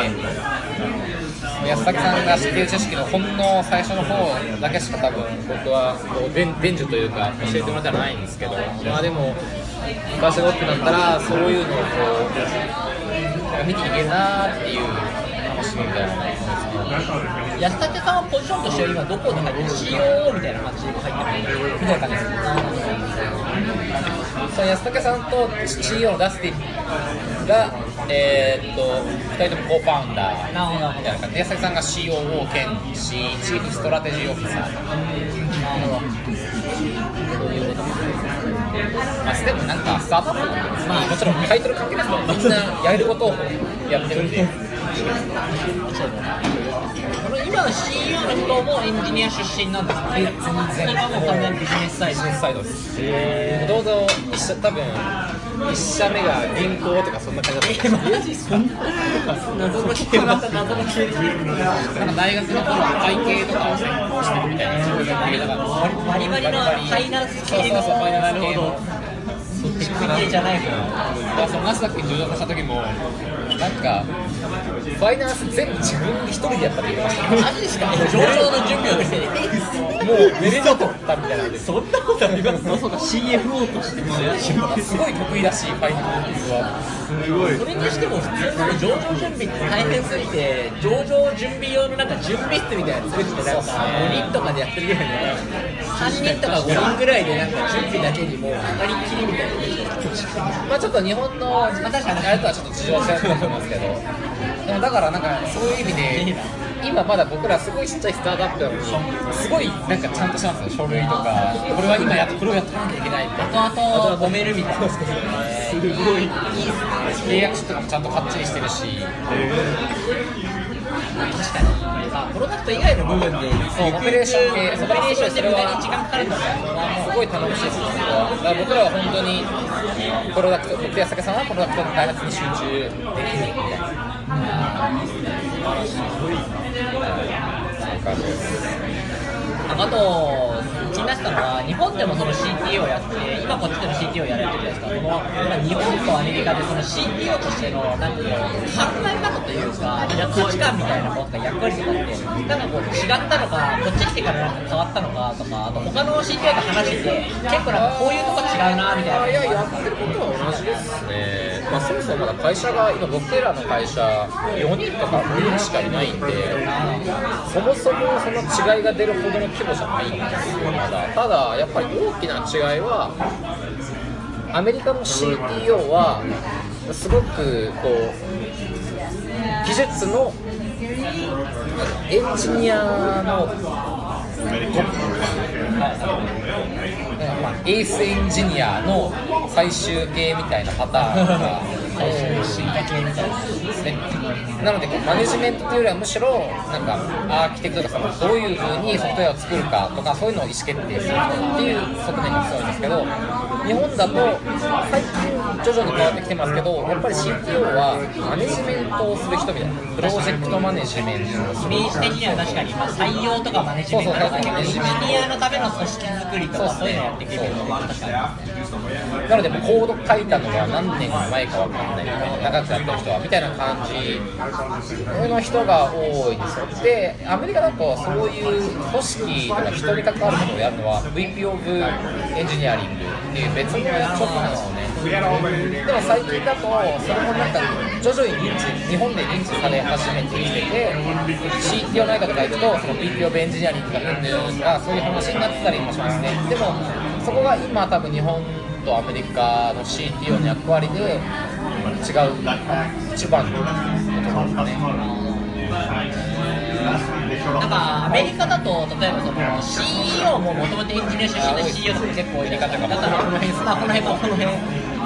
Speaker 2: 安崎さんが知っている知識のほんの最初の方だけしか多分僕はこう伝授というか教えてもらってはないんですけどまあでも会社が大きくなったらそういうのをこう見ていけるなっていう楽しみみたいなの
Speaker 3: 安武さんはポジションとしては今どこに入ってる？COO みたいな感じで入ってるみたいな感じです
Speaker 2: その安武さんと CEO のダスティンが、えーっと2人ともコーファウンダーみたいな感じで安武さんが COO 兼 C チーフストラテジーオフィサー。
Speaker 3: なるほど。そういうこと。
Speaker 2: まあ、でもなんかスタートアップ、まあ、もちろんタイトル関係なくみんなやれることをやってるんで
Speaker 3: この今の CEO の人もエンジニア出身なんですか
Speaker 2: 全然
Speaker 3: 今も完全にビジネスサイズ
Speaker 2: ビジネスサイドですどうぞ一社多分1社目が銀行とかそんな感じだった
Speaker 3: マジそんな謎の系また謎の系
Speaker 2: 大学の頃は会計とかを専攻してるみたいなそういう感じだから
Speaker 3: バリバリのファイナンス系の
Speaker 2: そうそうそうファイナンス系の
Speaker 3: テック系じゃない
Speaker 2: からナスダックに上場した時もなんかファイナンス全部自分一人でやったって言ってました
Speaker 3: マジですか？上場の準備をして
Speaker 2: もう寝れなかったみたいなんです。
Speaker 3: そんなことあります
Speaker 1: そうか CFO として
Speaker 2: すごい得意らしいファイナンスは
Speaker 1: すごい
Speaker 3: それにしても普通の上場準備って大変すぎて上場準備用のなんか準備室みたいな。の作ってなんか5人とかでやってるぐらいで3人とか5人ぐらいでなんか準備だけにもう二人っきりみたいな
Speaker 2: まあちょっと日本の、あれとはちょっと事情違うと思いますけど。でもだからなんかそういう意味で今まだ僕らすごいちっちゃいスタートアップなのにすごいなんかちゃんとしますよ書類とか。これは今やっこれをやってなきゃいけないみたいな
Speaker 3: 後々揉めるみたいな
Speaker 1: すごい。
Speaker 2: 契約書とかもちゃんとかっちりしてるし
Speaker 3: 確かに。あプロダクト以外の部分で
Speaker 2: オペレーション系
Speaker 3: オペレーションして無駄に。時間かかるんだね
Speaker 2: すごい楽しいですよそこはだから僕らは本当に。プロダクト僕や酒さんはプロダクトの開発に。集中できるみたいなすごいう感じです
Speaker 3: あと気になったのは日本でもその CTO をやって今こっちでも CTO をやられてるじゃないですかそのま日本とアメリカでその CTO としてのなんていうの考え方というか価値観みたいなものとか役割とかってなんかこう違ったのかこっち来てからなんか変わったのかとかあと他の CTO と話してて結構なんかこうい。うとこ違うなみたいない
Speaker 2: ややってることは同じですね、まあ、そもそもまだ会社が今僕らの会社4人とか5人しかいないんでそもそもその違いが出るほどの規模じゃないんですよまだ。ただやっぱり大きな違いはアメリカの CTO はすごくこう技術のエンジニアのまあ、エースエンジニアの最終形みたいなパターンが最終進化系みたいな。ですねなのでこうマネジメントというよりはむしろなんかアーキテクトとかそのどういうふうにソフトウェアを作るかとかそういうのを意思決定するっていう側面が強いんですけど日本だと最近徐々に変わってきてますけどやっぱり CTO はマネジメントをする人みたいな。プロジェクトマネジメント。
Speaker 3: イメージ的には確かに、まあ、採用とかマネジメント。とか
Speaker 2: そうそう
Speaker 3: エンジニアのための組織作りとかそういうのやってくれるのが確かに
Speaker 2: なのでコード書いたのは何年前かわかんない長くやってる人はみたいな感じの人が多いですよ。でアメリカだとそういう組織とか人に関わることをやるのは VP of エンジニアリングっていう別のやつなんですよねでも最近だとそれもなんか徐々に認知日本で認知され始めてきてて CTO 内閣とか行くとその VP of エンジニアリングがんぬんとかそういう話になってたりもしますね。でもそこが今多分日本とアメリカの CTO の役割で違う一番のところですね。
Speaker 3: なんかアメリカだと例えばその CEO ももともとエンジニア出身の CEO とか結構いる方がだからこの辺まあこの辺もこの辺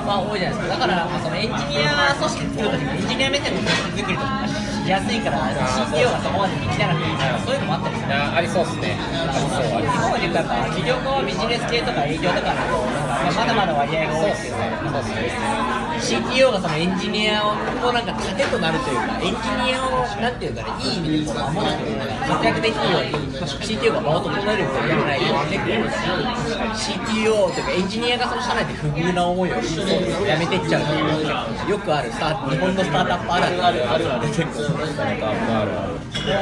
Speaker 3: は多いじゃないですか。だからなんかそのエンジニア組織作るときにエンジニア目線の組織作りとかしやす。いから CTO がそこまで見切らなくていいとかそういうのもあったりす。る
Speaker 2: ありそうですね。
Speaker 3: 日本は結構やっぱ企業側ビジネス系とか営業とかだとまだまだ割合が多いですけど
Speaker 2: そうですね
Speaker 3: CTO がそのエンジニアをなんか盾となるというかエンジニアをなんていうかねいい意味でこう守るというか活躍できるように CTO が場を整えることをやらないと結構 CTO というかエンジニアがその社内で不遇な思いをして辞めてっちゃうというかよくあるスタ日本のスタートアップあるあるあるある結構そこは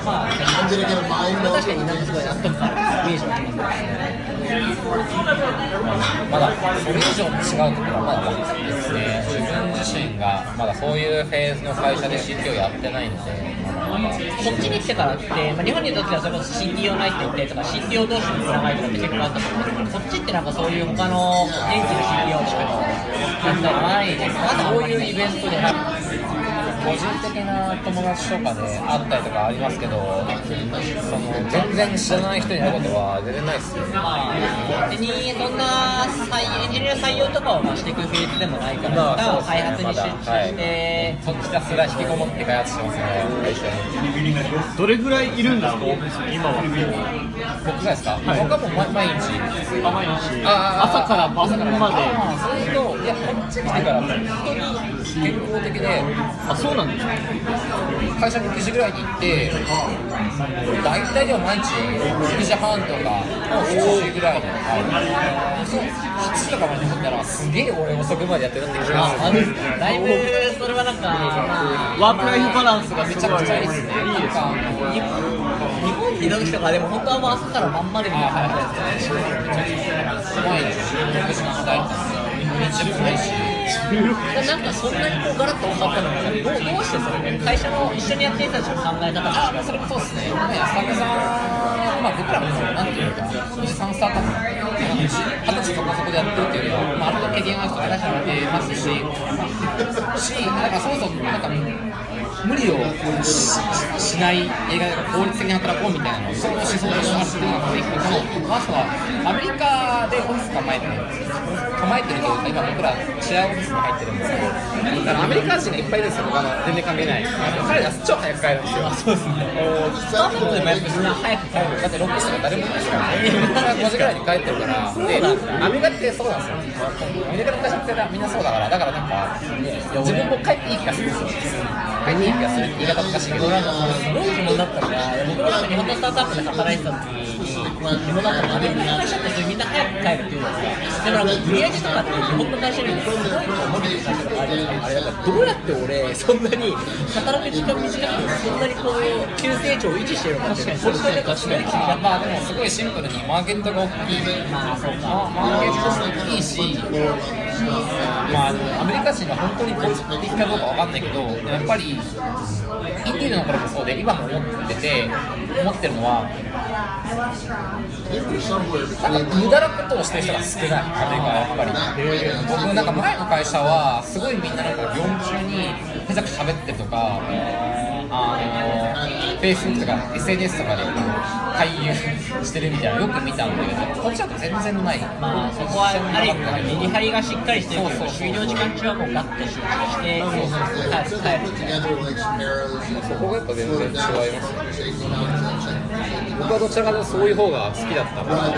Speaker 3: まあ確かになんかすごい納得感あるイメージはありますね
Speaker 2: まだそれ以上の違うところはまだ分かんないですね自分自身がまだそういうフェーズの会社で CTO やってないんで
Speaker 3: こっちに来てからって、まあ、日本にとってはそれこそ CTO 内定ってとか CTO 同士のつながりとかって結構あったと思うんですけどこっちってなんかそういう他の現地の CTO とかのなんかないですまだ
Speaker 2: そういうイベントで個人的な友達とかで会ったりとかありますけどその全然知らない人に会うことは全然ないですね。
Speaker 3: まあ、別にそんな採エンジニア採用とかをまあしていくフェーズでもないから、
Speaker 2: まあ
Speaker 3: まだ
Speaker 2: そうですね
Speaker 3: 開発に集中して、
Speaker 2: そっちひたすら引きこもって開発してますね
Speaker 1: どれぐらいいるんですか？今は。
Speaker 2: 僕がですか、
Speaker 1: はい。
Speaker 2: 僕はもう毎毎日。
Speaker 1: あ毎日。
Speaker 2: あ
Speaker 1: 朝から晩まで。
Speaker 2: あーそれといやこっち来てから。本当に健康的で
Speaker 1: あそうなんですか？
Speaker 2: 会社に9時ぐらいに行って大体でも毎日6時半とか7時ぐらいで8時とかまで思ったらすげえ俺遅くまでやってるって気がする
Speaker 3: だいぶそれはなんか、まあ、
Speaker 1: ワークライフバランスが
Speaker 2: めちゃくちゃいいですね。
Speaker 3: いいですか日本にいた時とかでも本当はもう朝から晩までみたいな感じですよね。
Speaker 2: 毎日6時間働いてたんですよ日中もないし
Speaker 3: なんかそんなにこうガラッと変わったのかどうどうしてそれ？会社の一緒にやってる人たちの考え方が違う
Speaker 2: それもそうですね、安武さん、まあ、僕らもなんていうか、資産スタートアップ、二十歳そこそこでやってるっていうよりは、まあ、ある程度経験がある人がいらっしてますし、し、なんかそもそも、なんか、無理をししない映画で効率的に働こうみたいなのを、思想としてますっていうのが、このまずはアメリカでオフィス構えてる構えてるというか、今僕らシェアオフィスに入ってるんですけど、だからアメリカ人がいっぱいいるんですよ、他の全然関係ない。彼ら超早く帰るんですよ。そうですね。
Speaker 3: スタートアップでもやっぱみんな早く帰る
Speaker 2: だって6時とか誰もいないですから、5時ぐらいに帰ってるから、で、アメリカってそうなんですよ。アメリカの会社ってみんなそうだから、だからなんか、自分も帰っていい気がするんですよ。帰っていい気がする言い方おかしいけど、
Speaker 3: なんかすごい疑問だったのが僕もなんか日本のスタートアップで働いてた時に。日本だったのアメリカの会社ってみんな早く帰るっていうのがでもなんか売り上げとかって日本の会社よりもすごい伸びてる会社とかあるあれだからどうやって俺そんなに働く時間短くてそんなにこう急成長を維持してるのかっていうのが本当にかに
Speaker 2: まあでもすごいシンプルにマーケットが大きい。
Speaker 3: まあそうか。
Speaker 2: マーケットが大きいし、まあ、アメリカ人は本当に効率的かどうかわかんないけど、やっぱり、インティーの頃もそうで、今も思ってて、思ってるのは、なんか無駄なことをしてる人が少ない、アメリカはやっぱり。僕、なんか前の会社は、すごいみんななんか業務中にへざく喋ってるとか、あの、Facebook とか SNS とかで回遊してるみたいなのよく見たんだけど、こっちだと全然ない。
Speaker 3: まあそこはある意味メリハリがしっかりしてるから終了時間中はもうガッと集中して帰る帰るみたいな
Speaker 2: そこがやっぱ全然違いますよね。僕はどちらかというとそういう方が好きだったから、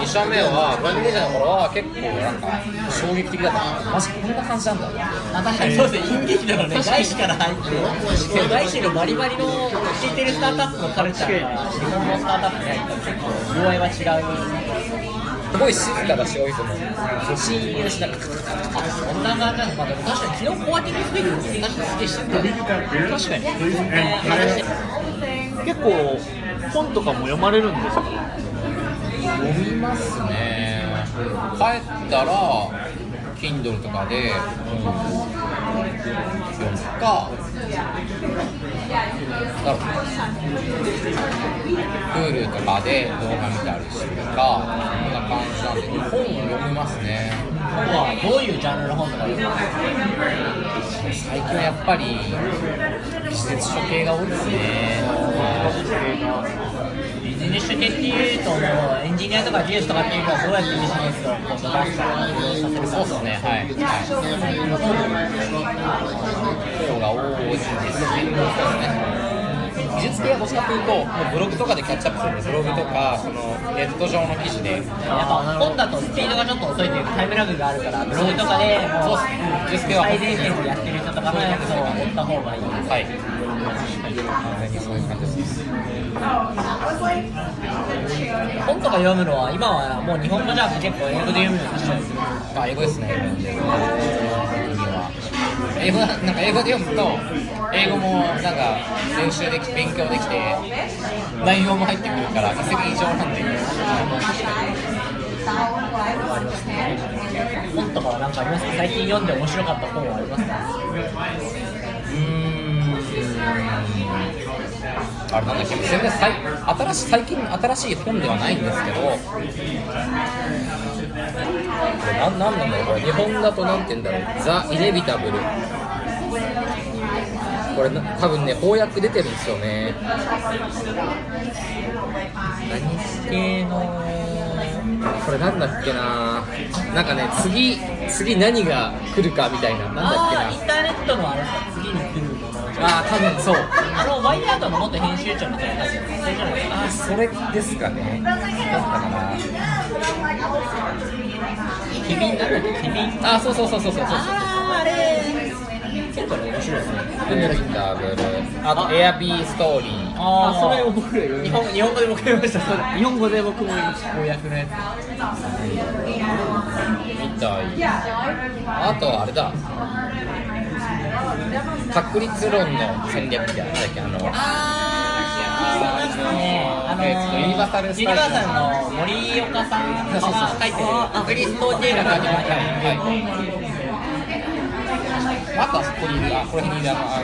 Speaker 2: 2社目は、ブランドメジャーの頃は結構なんか衝撃的だった。マジこんな感じなんだ。
Speaker 3: まあ確かにそうですね、演劇だからね、外資から入って、外資のバリバリの知ってるスタートアップのカルチャーが日本のスタートアップに入ったら結構、具合は違う。
Speaker 2: すごい静かだし、多いと思う。シーンしなくて。
Speaker 3: そんな感じなのかでも確かに昨日コワーキングスペースって確かにすげえ静かで
Speaker 1: 確かに結構本とかも読まれるんですか？
Speaker 2: 読みますね。帰ったら、Kindle とかでうん読むか、だろう Hulu とかで動画見たりするか、こんな感じなんで、本を読みますね。
Speaker 3: 本はどういうジャンルの本とか読む
Speaker 2: 最近はやっぱり、技術書系が多いですね。
Speaker 3: ビジネス書系っていうともうエンジニアとか技術とかっていうのはどうやってビジネスをこう伸ばしたら利用させるか
Speaker 2: そうですね、はい。はい。方が多いですね。術系はどっちかというと、もうブログとかでキャッチアップするんで、ブログとか、そのネット上の記事で、
Speaker 3: やっぱ本だとスピードがちょっと遅いというかタイムラグがあるからブログとかでもう
Speaker 2: そうですね技術系は
Speaker 3: 最前線でやってる人とかのやつを追った方がいい
Speaker 2: はい。完全にそういう感じです。
Speaker 3: 本とか読むのは今はもう日本語じゃなくて結構英語で読むようにしたりする
Speaker 2: まあ、英語ですね。英語なんか英語で読むと、英語もなんか練習でき勉強できて、内容も入ってくるから、一石二鳥なんで。
Speaker 3: 本とかはなんかありますか最近読んで面白かった本はありますか？
Speaker 2: うーん。あれなんだっけ全然さい新しい最近新しい本ではないんですけどこれなんなんなんだろうこれ。日本だとなんて言うんだろう。ザ・イネビタブルこれな多分ね翻訳出てるんですよね。何系のこれなんだっけな。なんかね次次何が来るかみたいな。なんだっけな。
Speaker 3: ああインターネットのあれですか次に来るもの
Speaker 2: あー多分そう。
Speaker 3: あのワイヤードの元編集長みたいなやつそれじゃないですか。
Speaker 2: あそれですかね。だったかな。
Speaker 3: ケビンだ？っけケビン
Speaker 2: あそうそうそうそうそうそう。
Speaker 3: あああれ結構ね面白いですね
Speaker 2: ブルインダーブルあとエアビーストーリー。
Speaker 3: あ
Speaker 1: あそれを僕ら読み
Speaker 3: 日
Speaker 1: ま
Speaker 3: 本日本語で僕読みました。それ
Speaker 1: 日本語で僕も
Speaker 3: 翻訳のやつ。
Speaker 2: みたい。あとあれだ。確率論の戦略みたいななんだっけ？あの
Speaker 3: あー。ねあのー
Speaker 2: えっとユニバーサルスタジオ。
Speaker 3: ユニバーサルの森岡さんが書いてる。確率統計学が始まった
Speaker 2: はいあとはそこにいるあこれにいるあのあ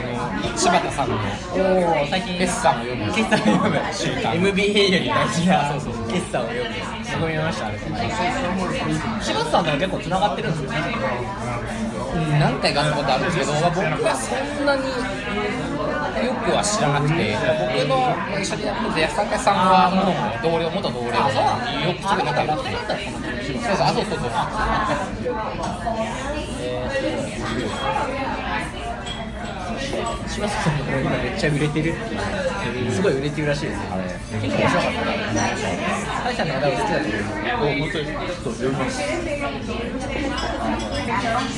Speaker 2: の柴田さんの
Speaker 3: おお最近
Speaker 2: 決算を読む。
Speaker 3: 決算を読む。
Speaker 2: 習慣
Speaker 3: MBA より大事な
Speaker 2: そうそうそう。
Speaker 3: 決算を読むすごい読みました。あれ柴田さんとは結構つながってるんですよね。
Speaker 2: うん。何回か会ったことあるんですけど僕はそんなによくは知らなくて僕の一緒にやってて安坂さんはもう同僚元同僚よくすぐ仲良くてそうそう。あそうそう。そう。
Speaker 3: 柴田さんの今めっちゃ売れてるっていう。すごい売れてるらしいですよあれ結構面白かった大さんの話題を好きだと思う。
Speaker 1: 本当にちょっと読みます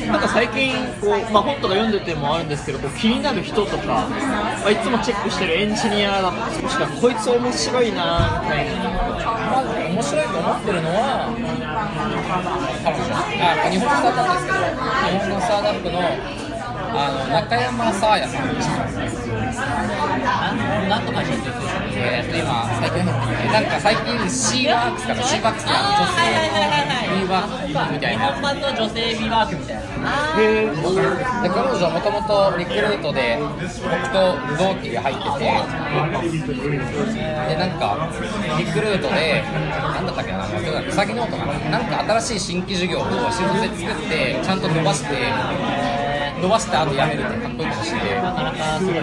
Speaker 1: なんか最近こう、まあ、本とか読んでてもあるんですけどこう気になる人とか、まあ、いつもチェックしてるエンジニアだとか少しかこいつ面白いなみたいな。
Speaker 2: まず面白いと思ってるのは彼女あ日本のスタートアップですけど日本のスタートアップのあの中山沙耶さん
Speaker 3: なんなんとかしてるんですよ
Speaker 2: えー、と今最近なんか最近 C ワークスから C ワークスってあの女性の B ワークみたいな
Speaker 3: 日本版の女性ビワークみたいな
Speaker 1: へー
Speaker 2: で彼女はもともとリクルートで僕と同期で入っててでなんかリクルートでなんだったっけなうさぎノートかななんか新しい新規事業を新卒で作ってちゃんと伸ばして伸ばした後辞めるってかっこいいことして
Speaker 3: なかなかすごい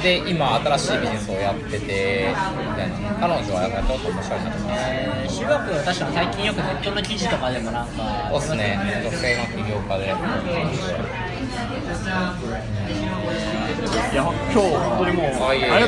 Speaker 2: で今新しいビジネスをやっててみたいな。彼女はやっぱりちょっと面白いなと思います。
Speaker 3: えー、修学は確かに最近よくネットの記事とかでもなんか
Speaker 2: そうですね。女性の起業家で。
Speaker 1: いや今日本当にもう
Speaker 2: あいえいえ。
Speaker 1: ありがとう